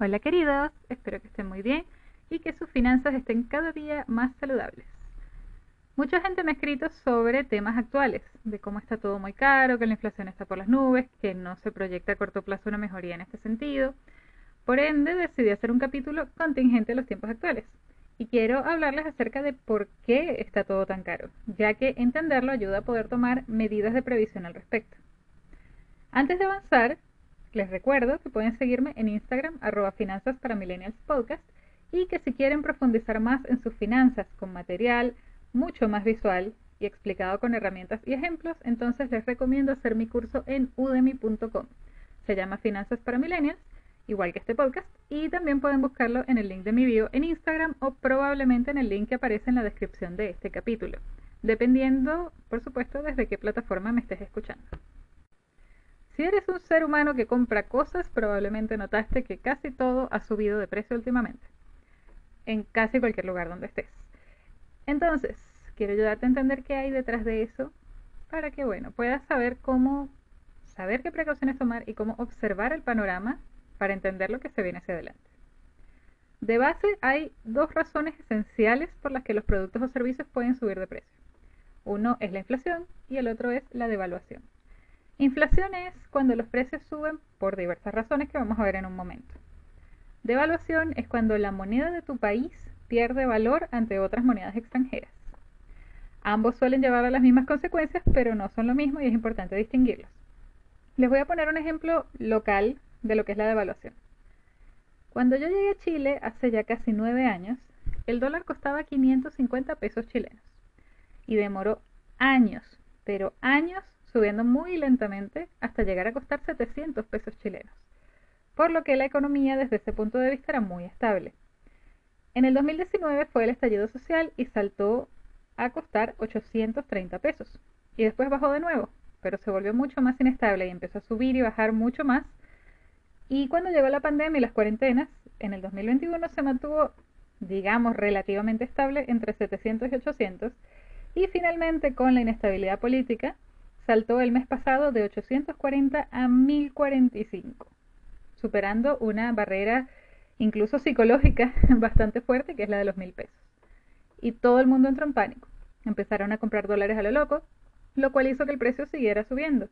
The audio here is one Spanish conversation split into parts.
Hola queridos, espero que estén muy bien y que sus finanzas estén cada día más saludables. Mucha gente me ha escrito sobre temas actuales, de cómo está todo muy caro, que la inflación está por las nubes, que no se proyecta a corto plazo una mejoría en este sentido. Por ende, decidí hacer un capítulo contingente a los tiempos actuales. Y quiero hablarles acerca de por qué está todo tan caro, ya que entenderlo ayuda a poder tomar medidas de previsión al respecto. Antes de avanzar, les recuerdo que pueden seguirme en Instagram arroba finanzas para millennials podcast y que si quieren profundizar más en sus finanzas con material mucho más visual y explicado con herramientas y ejemplos, entonces les recomiendo hacer mi curso en udemy.com. Se llama Finanzas para Millennials, igual que este podcast, y también pueden buscarlo en el link de mi bio en Instagram o probablemente en el link que aparece en la descripción de este capítulo, dependiendo, por supuesto, desde qué plataforma me estés escuchando. Si eres un ser humano que compra cosas, probablemente notaste que casi todo ha subido de precio últimamente, en casi cualquier lugar donde estés. Entonces, quiero ayudarte a entender qué hay detrás de eso para que, bueno, puedas saber cómo, saber qué precauciones tomar y cómo observar el panorama para entender lo que se viene hacia adelante. De base, hay dos razones esenciales por las que los productos o servicios pueden subir de precio. Uno es la inflación y el otro es la devaluación. Inflación es cuando los precios suben por diversas razones que vamos a ver en un momento. Devaluación es cuando la moneda de tu país pierde valor ante otras monedas extranjeras. Ambos suelen llevar a las mismas consecuencias, pero no son lo mismo y es importante distinguirlos. Les voy a poner un ejemplo local de lo que es la devaluación. Cuando yo llegué a Chile hace ya casi nueve años, el dólar costaba 550 pesos chilenos y demoró años, pero años subiendo muy lentamente hasta llegar a costar 700 pesos chilenos, por lo que la economía desde ese punto de vista era muy estable. En el 2019 fue el estallido social y saltó a costar 830 pesos, y después bajó de nuevo, pero se volvió mucho más inestable y empezó a subir y bajar mucho más. Y cuando llegó la pandemia y las cuarentenas, en el 2021 se mantuvo, digamos, relativamente estable entre 700 y 800, y finalmente con la inestabilidad política saltó el mes pasado de 840 a 1045, superando una barrera incluso psicológica bastante fuerte que es la de los mil pesos. Y todo el mundo entró en pánico. Empezaron a comprar dólares a lo loco, lo cual hizo que el precio siguiera subiendo.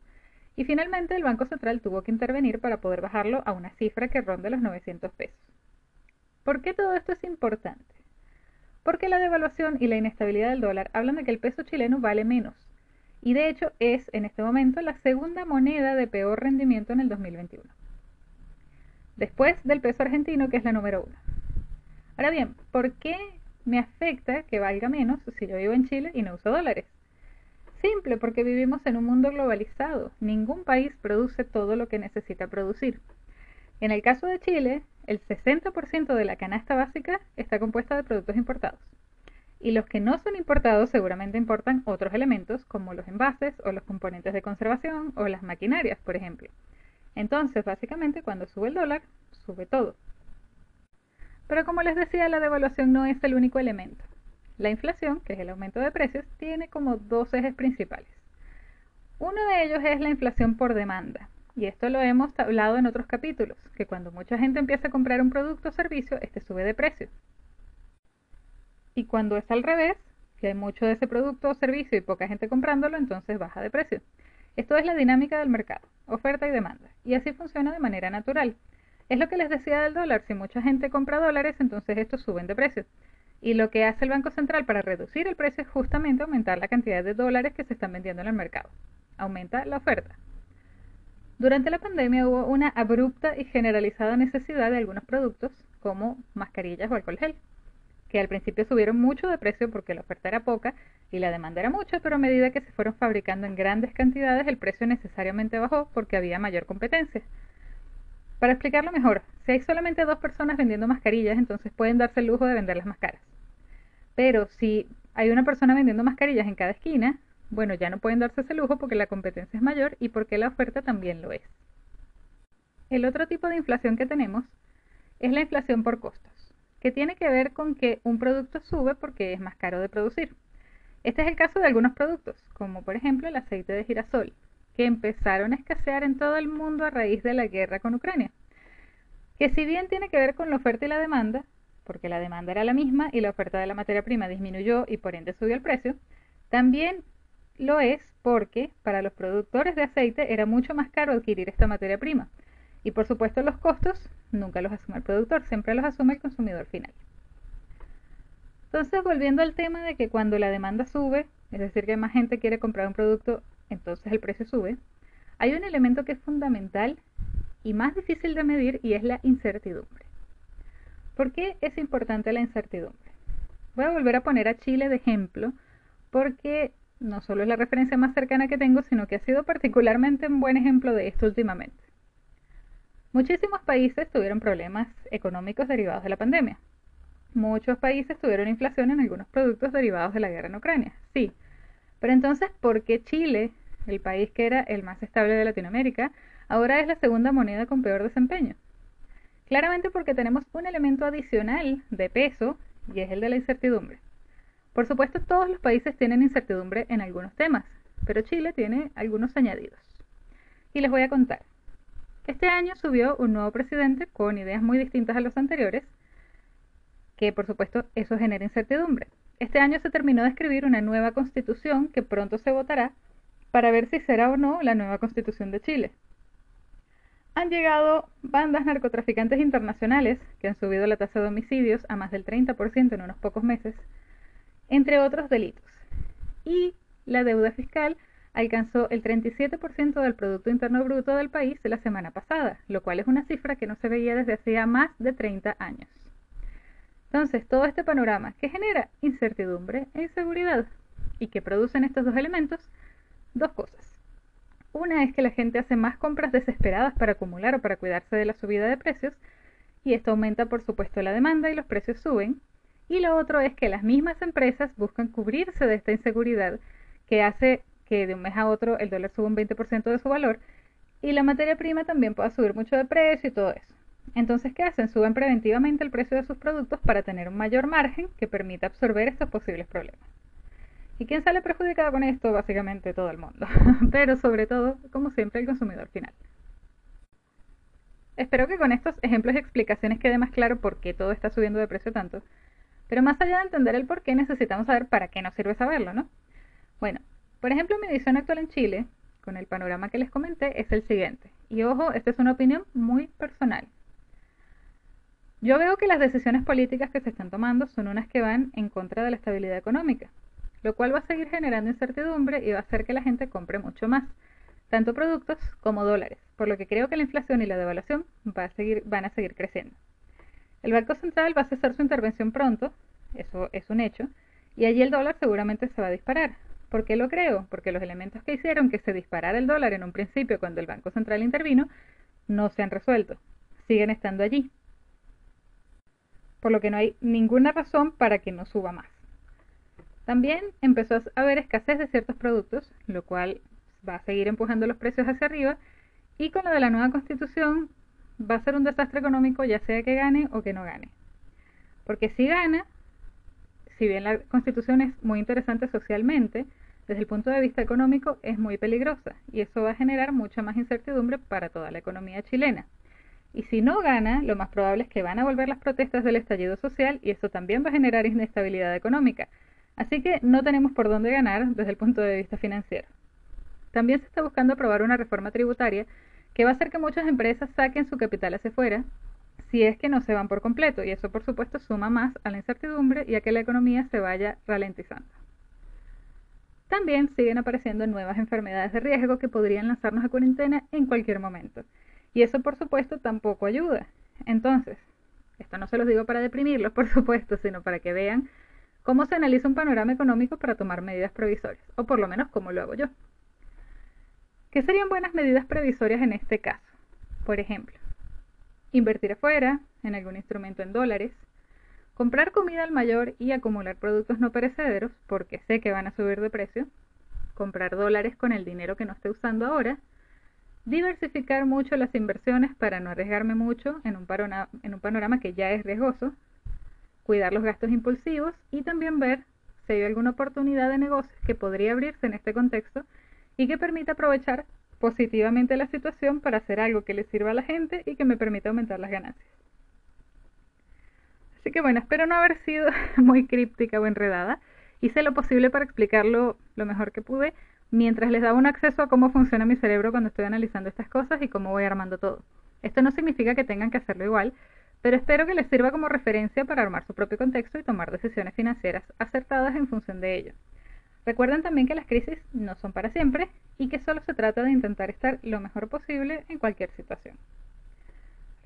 Y finalmente el Banco Central tuvo que intervenir para poder bajarlo a una cifra que ronde los 900 pesos. ¿Por qué todo esto es importante? Porque la devaluación y la inestabilidad del dólar hablan de que el peso chileno vale menos, y de hecho es en este momento la segunda moneda de peor rendimiento en el 2021. Después del peso argentino, que es la número uno. Ahora bien, ¿por qué me afecta que valga menos si yo vivo en Chile y no uso dólares? Simple, porque vivimos en un mundo globalizado. Ningún país produce todo lo que necesita producir. En el caso de Chile, el 60% de la canasta básica está compuesta de productos importados y los que no son importados seguramente importan otros elementos como los envases o los componentes de conservación o las maquinarias, por ejemplo. Entonces, básicamente, cuando sube el dólar, sube todo. Pero como les decía, la devaluación no es el único elemento. La inflación, que es el aumento de precios, tiene como dos ejes principales. Uno de ellos es la inflación por demanda, y esto lo hemos hablado en otros capítulos, que cuando mucha gente empieza a comprar un producto o servicio, este sube de precio. Y cuando es al revés, que hay mucho de ese producto o servicio y poca gente comprándolo, entonces baja de precio. Esto es la dinámica del mercado, oferta y demanda, y así funciona de manera natural. Es lo que les decía del dólar, si mucha gente compra dólares, entonces estos suben de precio. Y lo que hace el Banco Central para reducir el precio es justamente aumentar la cantidad de dólares que se están vendiendo en el mercado. Aumenta la oferta. Durante la pandemia hubo una abrupta y generalizada necesidad de algunos productos, como mascarillas o alcohol gel que al principio subieron mucho de precio porque la oferta era poca y la demanda era mucha, pero a medida que se fueron fabricando en grandes cantidades el precio necesariamente bajó porque había mayor competencia. Para explicarlo mejor, si hay solamente dos personas vendiendo mascarillas, entonces pueden darse el lujo de venderlas más caras. Pero si hay una persona vendiendo mascarillas en cada esquina, bueno, ya no pueden darse ese lujo porque la competencia es mayor y porque la oferta también lo es. El otro tipo de inflación que tenemos es la inflación por costos que tiene que ver con que un producto sube porque es más caro de producir. Este es el caso de algunos productos, como por ejemplo el aceite de girasol, que empezaron a escasear en todo el mundo a raíz de la guerra con Ucrania. Que si bien tiene que ver con la oferta y la demanda, porque la demanda era la misma y la oferta de la materia prima disminuyó y por ende subió el precio, también lo es porque para los productores de aceite era mucho más caro adquirir esta materia prima. Y por supuesto los costos nunca los asume el productor, siempre los asume el consumidor final. Entonces, volviendo al tema de que cuando la demanda sube, es decir, que más gente quiere comprar un producto, entonces el precio sube, hay un elemento que es fundamental y más difícil de medir y es la incertidumbre. ¿Por qué es importante la incertidumbre? Voy a volver a poner a Chile de ejemplo porque no solo es la referencia más cercana que tengo, sino que ha sido particularmente un buen ejemplo de esto últimamente. Muchísimos países tuvieron problemas económicos derivados de la pandemia. Muchos países tuvieron inflación en algunos productos derivados de la guerra en Ucrania, sí. Pero entonces, ¿por qué Chile, el país que era el más estable de Latinoamérica, ahora es la segunda moneda con peor desempeño? Claramente porque tenemos un elemento adicional de peso y es el de la incertidumbre. Por supuesto, todos los países tienen incertidumbre en algunos temas, pero Chile tiene algunos añadidos. Y les voy a contar. Este año subió un nuevo presidente con ideas muy distintas a los anteriores, que por supuesto eso genera incertidumbre. Este año se terminó de escribir una nueva constitución que pronto se votará para ver si será o no la nueva constitución de Chile. Han llegado bandas narcotraficantes internacionales que han subido la tasa de homicidios a más del 30% en unos pocos meses entre otros delitos. Y la deuda fiscal alcanzó el 37% del Producto Interno Bruto del país la semana pasada, lo cual es una cifra que no se veía desde hacía más de 30 años. Entonces, todo este panorama que genera incertidumbre e inseguridad y que producen estos dos elementos, dos cosas. Una es que la gente hace más compras desesperadas para acumular o para cuidarse de la subida de precios, y esto aumenta por supuesto la demanda y los precios suben, y lo otro es que las mismas empresas buscan cubrirse de esta inseguridad que hace que de un mes a otro el dólar suba un 20% de su valor y la materia prima también pueda subir mucho de precio y todo eso. Entonces, ¿qué hacen? Suben preventivamente el precio de sus productos para tener un mayor margen que permita absorber estos posibles problemas. ¿Y quién sale perjudicado con esto? Básicamente todo el mundo, pero sobre todo, como siempre, el consumidor final. Espero que con estos ejemplos y explicaciones quede más claro por qué todo está subiendo de precio tanto pero más allá de entender el por qué, necesitamos saber para qué nos sirve saberlo, ¿no? Bueno, por ejemplo, mi visión actual en Chile, con el panorama que les comenté, es el siguiente. Y ojo, esta es una opinión muy personal. Yo veo que las decisiones políticas que se están tomando son unas que van en contra de la estabilidad económica, lo cual va a seguir generando incertidumbre y va a hacer que la gente compre mucho más, tanto productos como dólares, por lo que creo que la inflación y la devaluación van a seguir creciendo. El Banco Central va a cesar su intervención pronto, eso es un hecho, y allí el dólar seguramente se va a disparar. ¿Por qué lo creo? Porque los elementos que hicieron que se disparara el dólar en un principio cuando el Banco Central intervino no se han resuelto, siguen estando allí. Por lo que no hay ninguna razón para que no suba más. También empezó a haber escasez de ciertos productos, lo cual va a seguir empujando los precios hacia arriba, y con lo de la nueva constitución va a ser un desastre económico ya sea que gane o que no gane. Porque si gana, si bien la constitución es muy interesante socialmente, desde el punto de vista económico es muy peligrosa y eso va a generar mucha más incertidumbre para toda la economía chilena. Y si no gana, lo más probable es que van a volver las protestas del estallido social y eso también va a generar inestabilidad económica. Así que no tenemos por dónde ganar desde el punto de vista financiero. También se está buscando aprobar una reforma tributaria que va a hacer que muchas empresas saquen su capital hacia afuera si es que no se van por completo y eso por supuesto suma más a la incertidumbre y a que la economía se vaya ralentizando. También siguen apareciendo nuevas enfermedades de riesgo que podrían lanzarnos a cuarentena en cualquier momento y eso por supuesto tampoco ayuda. Entonces, esto no se los digo para deprimirlos por supuesto, sino para que vean cómo se analiza un panorama económico para tomar medidas provisorias, o por lo menos cómo lo hago yo. ¿Qué serían buenas medidas previsorias en este caso? Por ejemplo, invertir afuera, en algún instrumento en dólares, comprar comida al mayor y acumular productos no perecederos, porque sé que van a subir de precio, comprar dólares con el dinero que no esté usando ahora, diversificar mucho las inversiones para no arriesgarme mucho en un, panorama que ya es riesgoso, cuidar los gastos impulsivos y también ver si hay alguna oportunidad de negocio que podría abrirse en este contexto y que permita aprovechar positivamente la situación para hacer algo que le sirva a la gente y que me permita aumentar las ganancias. Así que bueno, espero no haber sido muy críptica o enredada. Hice lo posible para explicarlo lo mejor que pude mientras les daba un acceso a cómo funciona mi cerebro cuando estoy analizando estas cosas y cómo voy armando todo. Esto no significa que tengan que hacerlo igual, pero espero que les sirva como referencia para armar su propio contexto y tomar decisiones financieras acertadas en función de ello. Recuerden también que las crisis no son para siempre y que solo se trata de intentar estar lo mejor posible en cualquier situación.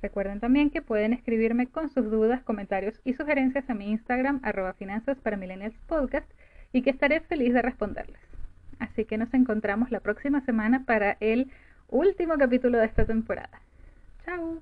Recuerden también que pueden escribirme con sus dudas, comentarios y sugerencias a mi Instagram arroba finanzas para millennials podcast y que estaré feliz de responderles. Así que nos encontramos la próxima semana para el último capítulo de esta temporada. Chao.